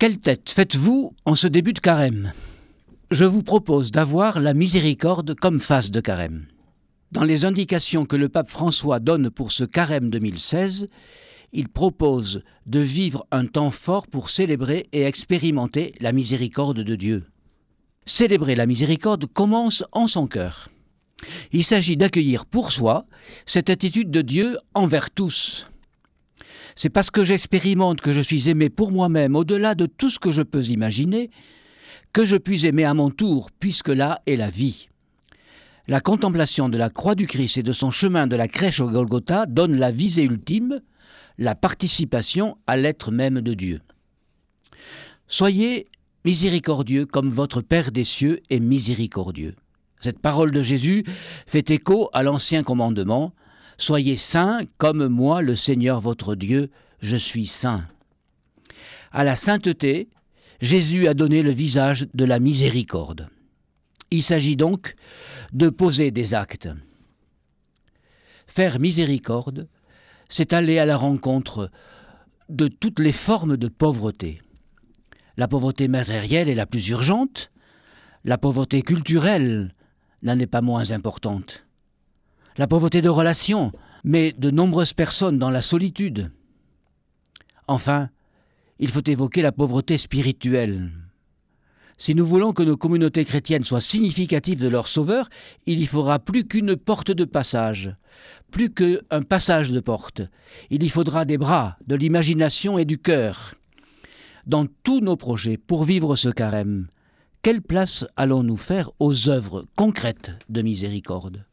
Quelle tête faites-vous en ce début de carême? Je vous propose d'avoir la miséricorde comme face de carême. Dans les indications que le pape François donne pour ce carême 2016, il propose de vivre un temps fort pour célébrer et expérimenter la miséricorde de Dieu. Célébrer la miséricorde commence en son cœur. Il s'agit d'accueillir pour soi cette attitude de Dieu envers tous. C'est parce que j'expérimente que je suis aimé pour moi-même au-delà de tout ce que je peux imaginer, que je puis aimer à mon tour, puisque là est la vie. La contemplation de la croix du Christ et de son chemin de la crèche au Golgotha donne la visée ultime, la participation à l'être même de Dieu. Soyez miséricordieux comme votre Père des cieux est miséricordieux. Cette parole de Jésus fait écho à l'ancien commandement Soyez saints comme moi, le Seigneur votre Dieu, je suis saint. À la sainteté, Jésus a donné le visage de la miséricorde. Il s'agit donc de poser des actes. Faire miséricorde, c'est aller à la rencontre de toutes les formes de pauvreté. La pauvreté matérielle est la plus urgente, la pauvreté culturelle n'en est pas moins importante. La pauvreté de relations met de nombreuses personnes dans la solitude. Enfin, il faut évoquer la pauvreté spirituelle, si nous voulons que nos communautés chrétiennes soient significatives de leur Sauveur, il y faudra plus qu'une porte de passage, plus qu'un passage de porte. Il y faudra des bras, de l'imagination et du cœur. Dans tous nos projets pour vivre ce carême, quelle place allons-nous faire aux œuvres concrètes de miséricorde?